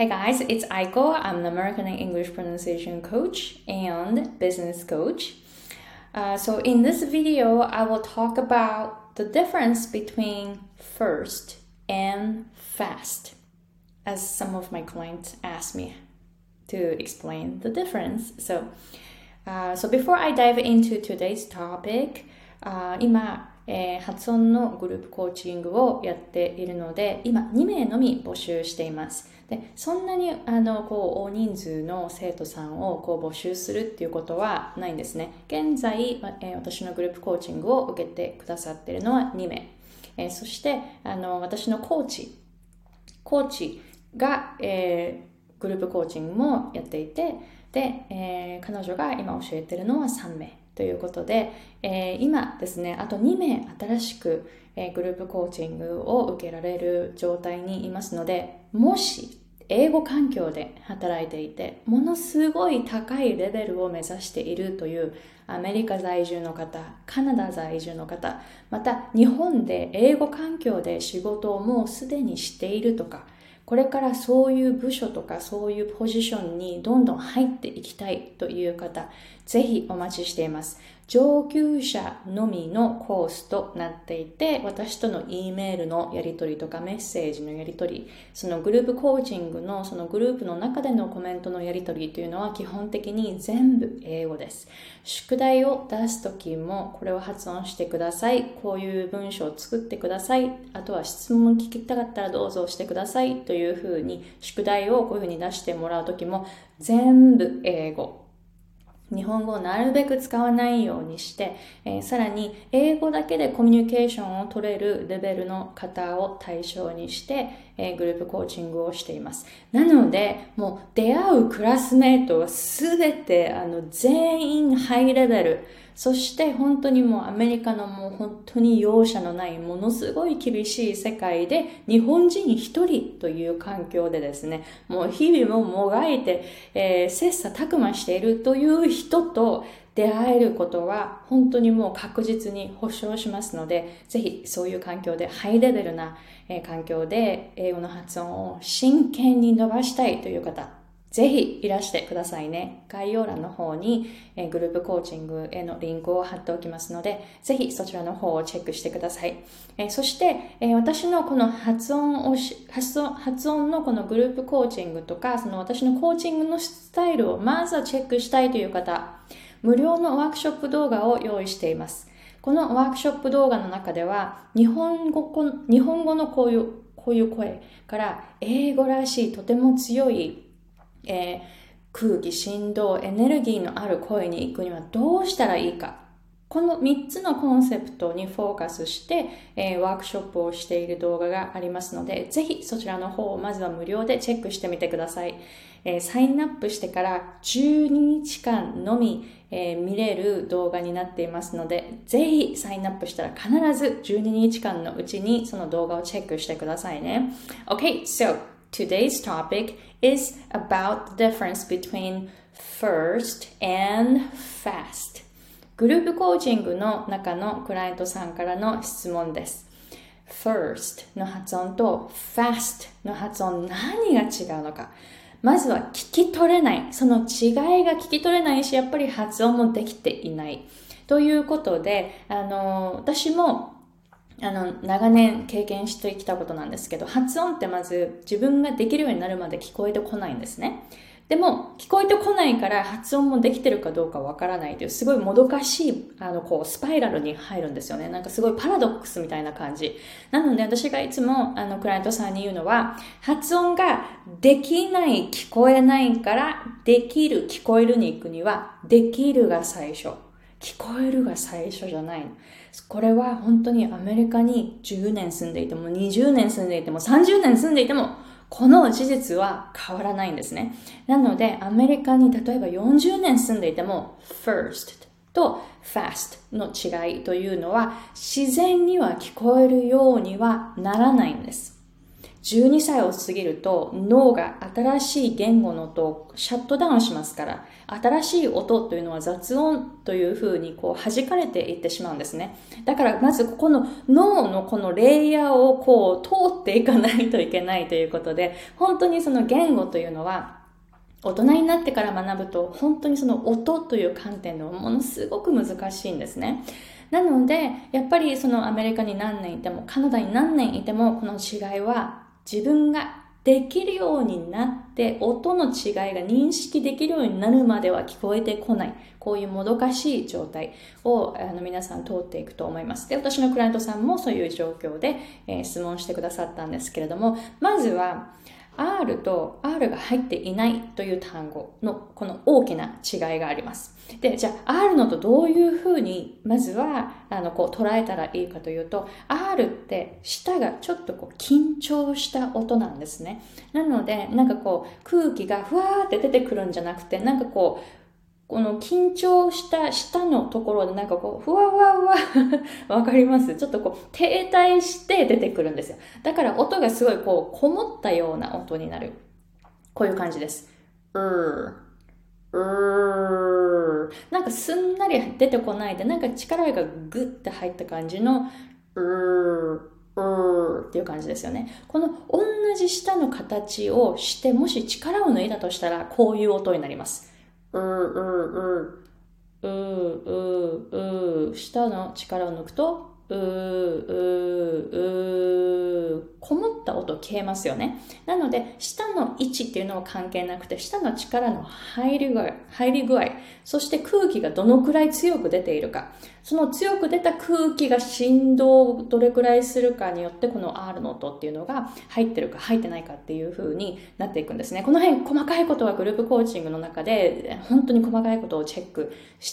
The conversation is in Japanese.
Hey guys, it's Aiko. I'm an American English pronunciation coach and business coach. Uh, so, in this video, I will talk about the difference between first and fast, as some of my clients asked me to explain the difference. So, uh, so before I dive into today's topic, uh, 今えー、発音のグループコーチングをやっているので、今2名のみ募集しています。でそんなにあのこう大人数の生徒さんをこう募集するっていうことはないんですね。現在、えー、私のグループコーチングを受けてくださっているのは2名。えー、そしてあの私のコーチ、コーチが、えー、グループコーチングもやっていて、で、えー、彼女が今教えてるのは3名。ということで、えー、今ですね、あと2名新しく、えー、グループコーチングを受けられる状態にいますので、もし英語環境で働いていて、ものすごい高いレベルを目指しているというアメリカ在住の方、カナダ在住の方、また日本で英語環境で仕事をもうすでにしているとか、これからそういう部署とかそういうポジションにどんどん入っていきたいという方、ぜひお待ちしています。上級者のみのコースとなっていて、私との E メールのやり取りとかメッセージのやり取り、そのグループコーチングのそのグループの中でのコメントのやり取りというのは基本的に全部英語です。宿題を出すときもこれを発音してください。こういう文章を作ってください。あとは質問聞きたかったらどうぞしてくださいというふうに宿題をこういうふうに出してもらうときも全部英語。日本語をなるべく使わないようにして、えー、さらに英語だけでコミュニケーションを取れるレベルの方を対象にして、えー、グループコーチングをしています。なので、もう出会うクラスメイトはすべてあの全員ハイレベル。そして本当にもうアメリカのもう本当に容赦のないものすごい厳しい世界で日本人一人という環境でですね、もう日々ももがいて、えー、切磋琢磨しているという人と出会えることは本当にもう確実に保証しますので、ぜひそういう環境でハイレベルな環境で英語の発音を真剣に伸ばしたいという方、ぜひいらしてくださいね。概要欄の方に、グループコーチングへのリンクを貼っておきますので、ぜひそちらの方をチェックしてください。えそして、え私のこの発音を発音、発音のこのグループコーチングとか、その私のコーチングのスタイルをまずはチェックしたいという方、無料のワークショップ動画を用意しています。このワークショップ動画の中では、日本語日本語のこういう、こういう声から英語らしいとても強いえー、空気、振動、エネルギーのある声に行くにはどうしたらいいか。この3つのコンセプトにフォーカスして、えー、ワークショップをしている動画がありますので、ぜひそちらの方をまずは無料でチェックしてみてください。えー、サインアップしてから12日間のみ、えー、見れる動画になっていますので、ぜひサインアップしたら必ず12日間のうちにその動画をチェックしてくださいね。Okay, so today's topic is about the difference between first and fast グループコーチングの中のクライアントさんからの質問です first の発音と fast の発音何が違うのかまずは聞き取れない。その違いが聞き取れないし、やっぱり発音もできていない。ということで、あの、私もあの、長年経験してきたことなんですけど、発音ってまず自分ができるようになるまで聞こえてこないんですね。でも、聞こえてこないから発音もできてるかどうかわからないという、すごいもどかしい、あの、こう、スパイラルに入るんですよね。なんかすごいパラドックスみたいな感じ。なので、私がいつも、あの、クライアントさんに言うのは、発音ができない、聞こえないから、できる、聞こえるに行くには、できるが最初。聞こえるが最初じゃないの。これは本当にアメリカに10年住んでいても20年住んでいても30年住んでいてもこの事実は変わらないんですね。なのでアメリカに例えば40年住んでいても first と fast の違いというのは自然には聞こえるようにはならないんです。12歳を過ぎると脳が新しい言語の音をシャットダウンしますから、新しい音というのは雑音というふうにこう弾かれていってしまうんですね。だからまずここの脳のこのレイヤーをこう通っていかないといけないということで、本当にその言語というのは大人になってから学ぶと本当にその音という観点でもものすごく難しいんですね。なので、やっぱりそのアメリカに何年いても、カナダに何年いても、この違いは自分ができるようになって音の違いが認識できるようになるまでは聞こえてこない。こういうもどかしい状態をあの皆さん通っていくと思います。で、私のクライアントさんもそういう状況で、えー、質問してくださったんですけれども、まずは R と R が入っていないという単語のこの大きな違いがあります。で、じゃあ R のとどういうふうにまずはあのこう捉えたらいいかというと R って舌がちょっとこう緊張した音なんですね。なのでなんかこう空気がふわーって出てくるんじゃなくてなんかこうこの緊張した下のところでなんかこう、ふわふわふわ わかります？ちょっとこう、停滞して出てくるんですよ。だから音がすごいこう、こもったような音になる。こういう感じです。うー、うー。なんかすんなり出てこないで、なんか力がグッて入った感じの、うー、うーっていう感じですよね。この同じ舌の形をして、もし力を抜いたとしたら、こういう音になります。うんうんううううう下の力を抜くとうううこもった音消えますよね。なので、下の位置っていうのは関係なくて、下の力の入り具合、入り具合、そして空気がどのくらい強く出ているか、その強く出た空気が振動をどれくらいするかによって、この R の音っていうのが入ってるか入ってないかっていう風になっていくんですね。この辺、細かいことはグループコーチングの中で、本当に細かいことをチェックし